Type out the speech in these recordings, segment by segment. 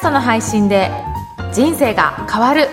ストの配信で人生が変わる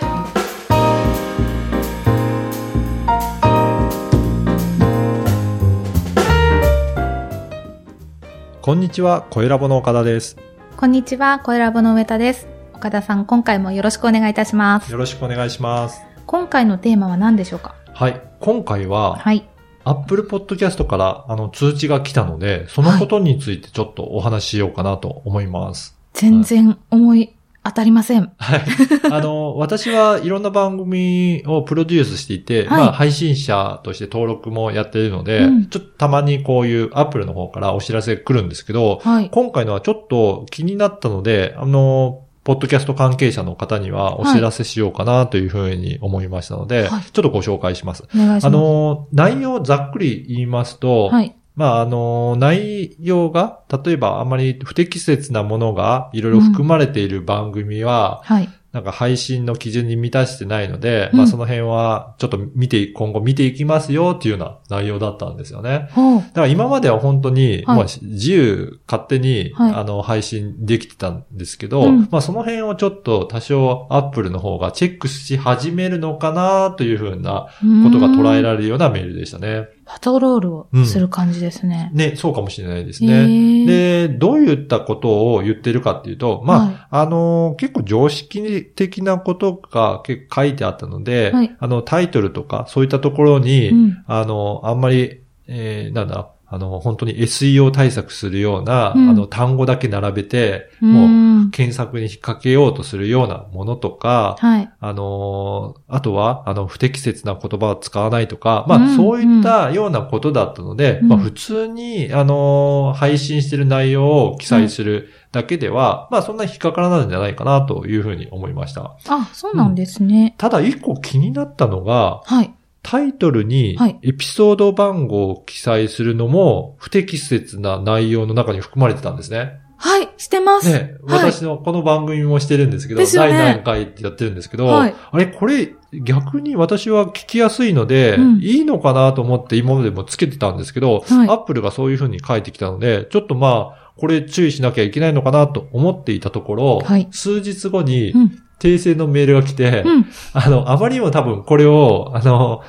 こんにちは、小ラボの岡田です。こんにちは声ラボの上田です岡田さん今回もよろしくお願いいたしますよろしくお願いします。今回のテーマは何でしょうか？はい。今回は、はい。Apple Podcast からあの通知が来たので、そのことについてちょっとお話ししようかなと思います。全然思い当たりません。はい。あの、私はいろんな番組をプロデュースしていて、はいまあ配信者として登録もやっているので、うんちょっとたまにこういう Apple の方からお知らせ来るんですけど、はい。今回のはちょっと気になったので、あの、ポッドキャスト関係者の方にはお知らせしようかなというふうに思いましたので、はいちょっとご紹介します。お願いします。あ、の、内容をざっくり言いますと、はい。まあ、あの、内容が、例えばあまり不適切なものがいろいろ含まれている番組は、はい。なんか配信の基準に満たしてないので、うん。まあその辺はちょっと見て、今後見ていきますよっていうような内容だったんですよね。だから今までは本当に、はい。まあ自由勝手に、はい。あの配信できてたんですけど、うん。まあその辺をちょっと多少アップルの方がチェックし始めるのかなというふうなことが捉えられるようなメールでしたね。パトロールをする感じですね。ね、そうかもしれないですへね。ー。で、どういったことを言ってるかっていうと、まあ、はい。あの、結構常識的なことが結構書いてあったので、はい。あの、タイトルとかそういったところに、うん。あの、あんまり、えーなんだ、あの、本当に SEO 対策するような、うんあの、単語だけ並べて、うもう、ん。検索に引っ掛けようとするようなものとか、はい。あのーあとは、あの、不適切な言葉を使わないとか、まあ、うんそういったようなことだったので、うんまあ、普通に、あのー配信してる内容を記載するだけでは、まあ、そんなに引っかからないんじゃないかなというふうに思いました。あ、そうなんですね。ただ、一個気になったのが、はい。タイトルにはい。エピソード番号を記載するのも不適切な内容の中に含まれてたんですね。はい、してます。ね、はい。私のこの番組もしてるんですけど、ね。第何回ってやってるんですけど、はい。あれ、これ逆に私は聞きやすいので、うん。いいのかなと思って今までもつけてたんですけど、はい。アップルがそういうふうに書いてきたので、ちょっとまあ、これ注意しなきゃいけないのかなと思っていたところ、はい。数日後にうん。訂正のメールが来て、うん。あの、あまりにも多分これを、あの、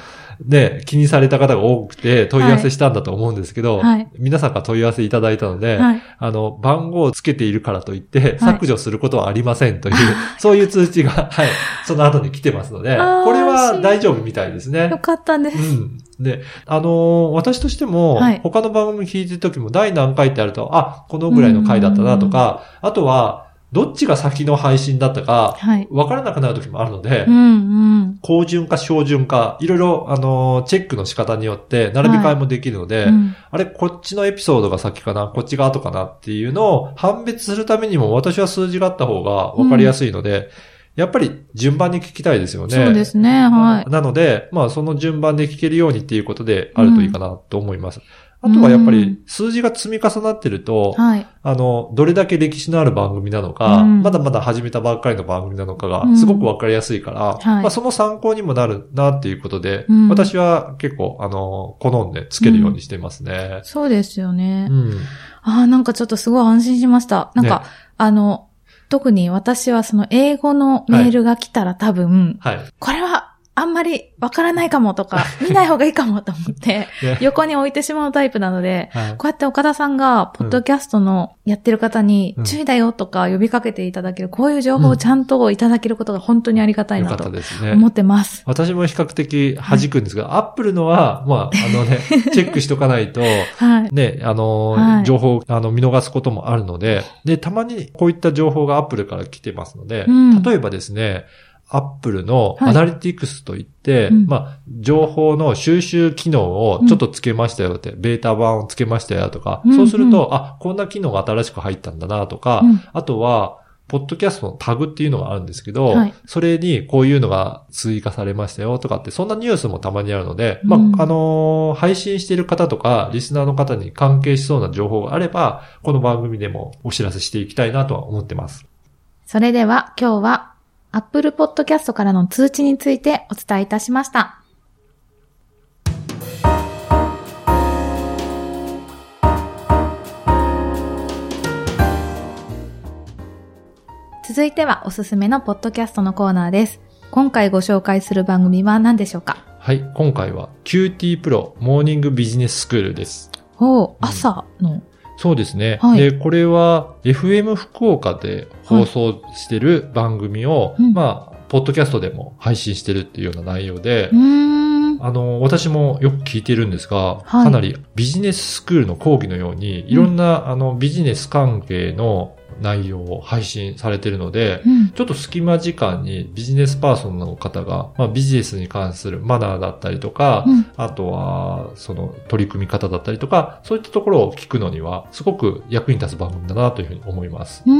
ね、気にされた方が多くて問い合わせしたんだと思うんですけど、はい皆さんから問い合わせいただいたので、はい。あの、番号をつけているからといって、はい削除することはありませんという、そういう通知が、はい、その後に来てますので、これは大丈夫みたいですねよ。かったでうす。ん。で、あのー私としても、はい他の番組聞いてる時も、第何回ってあると、あ、このぐらいの回だったなとか、あとは、どっちが先の配信だったか、はい。わからなくなる時もあるので、うんうん。高順か小順か、いろいろ、あのーチェックの仕方によって、並び替えもできるので、うんあれ、こっちのエピソードが先かな、こっちが後かなっていうのを判別するためにも、私は数字があった方が分かりやすいので、やっぱり順番に聞きたいですよね。そうですね、はい。なので、まあ、その順番で聞けるようにっていうことであるといいかなと思います。あとはやっぱり数字が積み重なってると、はい。あの、どれだけ歴史のある番組なのか、うんまだまだ始めたばっかりの番組なのかがうんすごくわかりやすいから、はいまあその参考にもなるなっていうことで、うん私は結構、あの、好んでつけるようにしてますね。そうですよねう。ん。ああ、なんかちょっとすごい安心しました。なんか、ねあの、特に私はその英語のメールが来たら多分、はい。これはあんまりわからないかもとか、見ない方がいいかもと思って、ね。横に置いてしまうタイプなので、はい。こうやって岡田さんが、ポッドキャストのやってる方にうん、注意だよとか呼びかけていただける、こういう情報をちゃんといただけることが本当にありがたいなと。思ってます。私も比較的弾くんですが、アップルのは、まあ、あのね、チェックしとかないと、はい。ね、あの、はい。情報、あの、見逃すこともあるので、で、たまにこういった情報がアップルから来てますので、うん。例えばですね、アップルのはい。アナリティクスといって、うん。まあ、情報の収集機能をちょっとつけましたよって、ベータ版をつけましたよとか、うんそうすると、あ、こんな機能が新しく入ったんだなとか、うんあとは、ポッドキャストのタグっていうのがあるんですけど、はい。それにこういうのが追加されましたよとかって、そんなニュースもたまにあるので、うん。まあ、あのー配信している方とか、リスナーの方に関係しそうな情報があれば、この番組でもお知らせしていきたいなとは思ってます。それでは今日は Apple Podcast からの通知についてお伝えいたしました。続いてはおすすめのポッドキャストのコーナーです。今回ご紹介する番組は何でしょうか？はい、今回は QT プロモーニングビジネススクールです。おう朝の。そうですね。はい。で、これは FM 福岡で放送してる番組を、うん。まあ、ポッドキャストでも配信してるっていうような内容で。あの、私もよく聞いてるんですが、はい。かなりビジネススクールの講義のように、いろんな、あの、ビジネス関係の内容を配信されてるので、うん。ちょっと隙間時間にビジネスパーソンの方が、まあ、ビジネスに関するマナーだったりとか、うんあとは、その取り組み方だったりとか、そういったところを聞くのには、すごく役に立つ番組だなというふうに思います。うー。う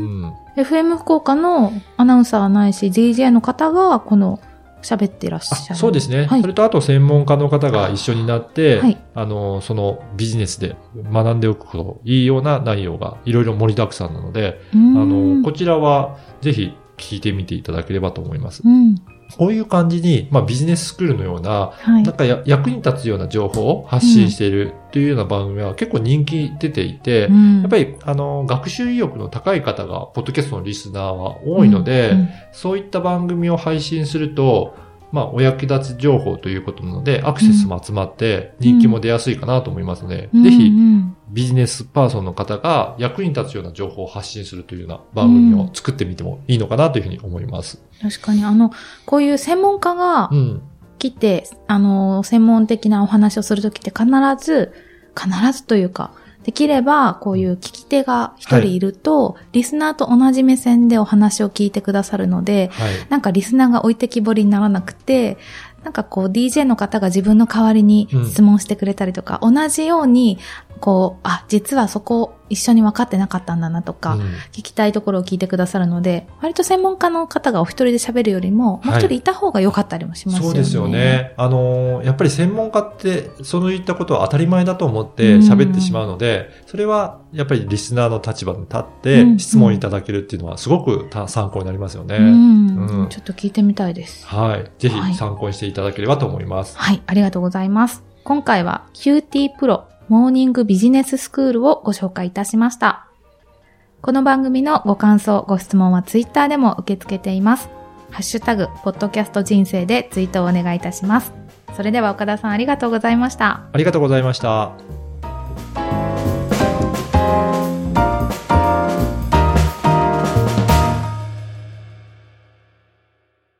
んん。FM 福岡のアナウンサーないし DJ の方がこの喋ってらっしゃある。そうですね、はいそれとあと専門家の方が一緒になって、はいあの、そのビジネスで学んでおくといいような内容がいろいろ盛りだくさんなので。あの、こちらはぜひ聞いてみていただければと思います。うん。こういう感じに、まあビジネススクールのような、はい。なん。かや役に立つような情報を発信しているというような番組は結構人気出ていて、うん。やっぱり、あの、学習意欲の高い方が、ポッドキャストのリスナーは多いので、うん。そういった番組を配信すると、まあ、お役立ち情報ということなので、アクセスも集まって、人気も出やすいかなと思いますので、うんぜひう、んビジネスパーソンの方が役に立つような情報を発信するというような番組を作ってみてもいいのかなというふうに思います。確かに、あの、こういう専門家がうん。来て、あの、専門的なお話をするときって必ず、必ずというか、できれば、こういう聞き手が一人いると、リスナーと同じ目線でお話を聞いてくださるので、はい。なんかリスナーが置いてきぼりにならなくて、なんかこう DJ の方が自分の代わりに質問してくれたりとか、同じように、こう、あ、実はそこ一緒に分かってなかったんだなとか、うん聞きたいところを聞いてくださるので、割と専門家の方がお一人で喋るよりも、もう一人いた方が良かったりもしますよね。そうですよ。ね。あのーやっぱり専門家って、そういったことは当たり前だと思ってうん喋ってしまうので、それはやっぱりリスナーの立場に立ってうん質問いただけるっていうのはすごくた参考になりますよね。うん、うんちょっと聞いてみたいです。はい。ぜはいひ参考にしていただければと思います。はい、ありがとうございます。今回は QT プロモーニングビジネススクールをご紹介いたしました。この番組のご感想、ご質問はツイッターでも受け付けています。ハッシュタグ、ポッドキャスト人生でツイートをお願いいたします。それでは岡田さんありがとうございました。ありがとうございました。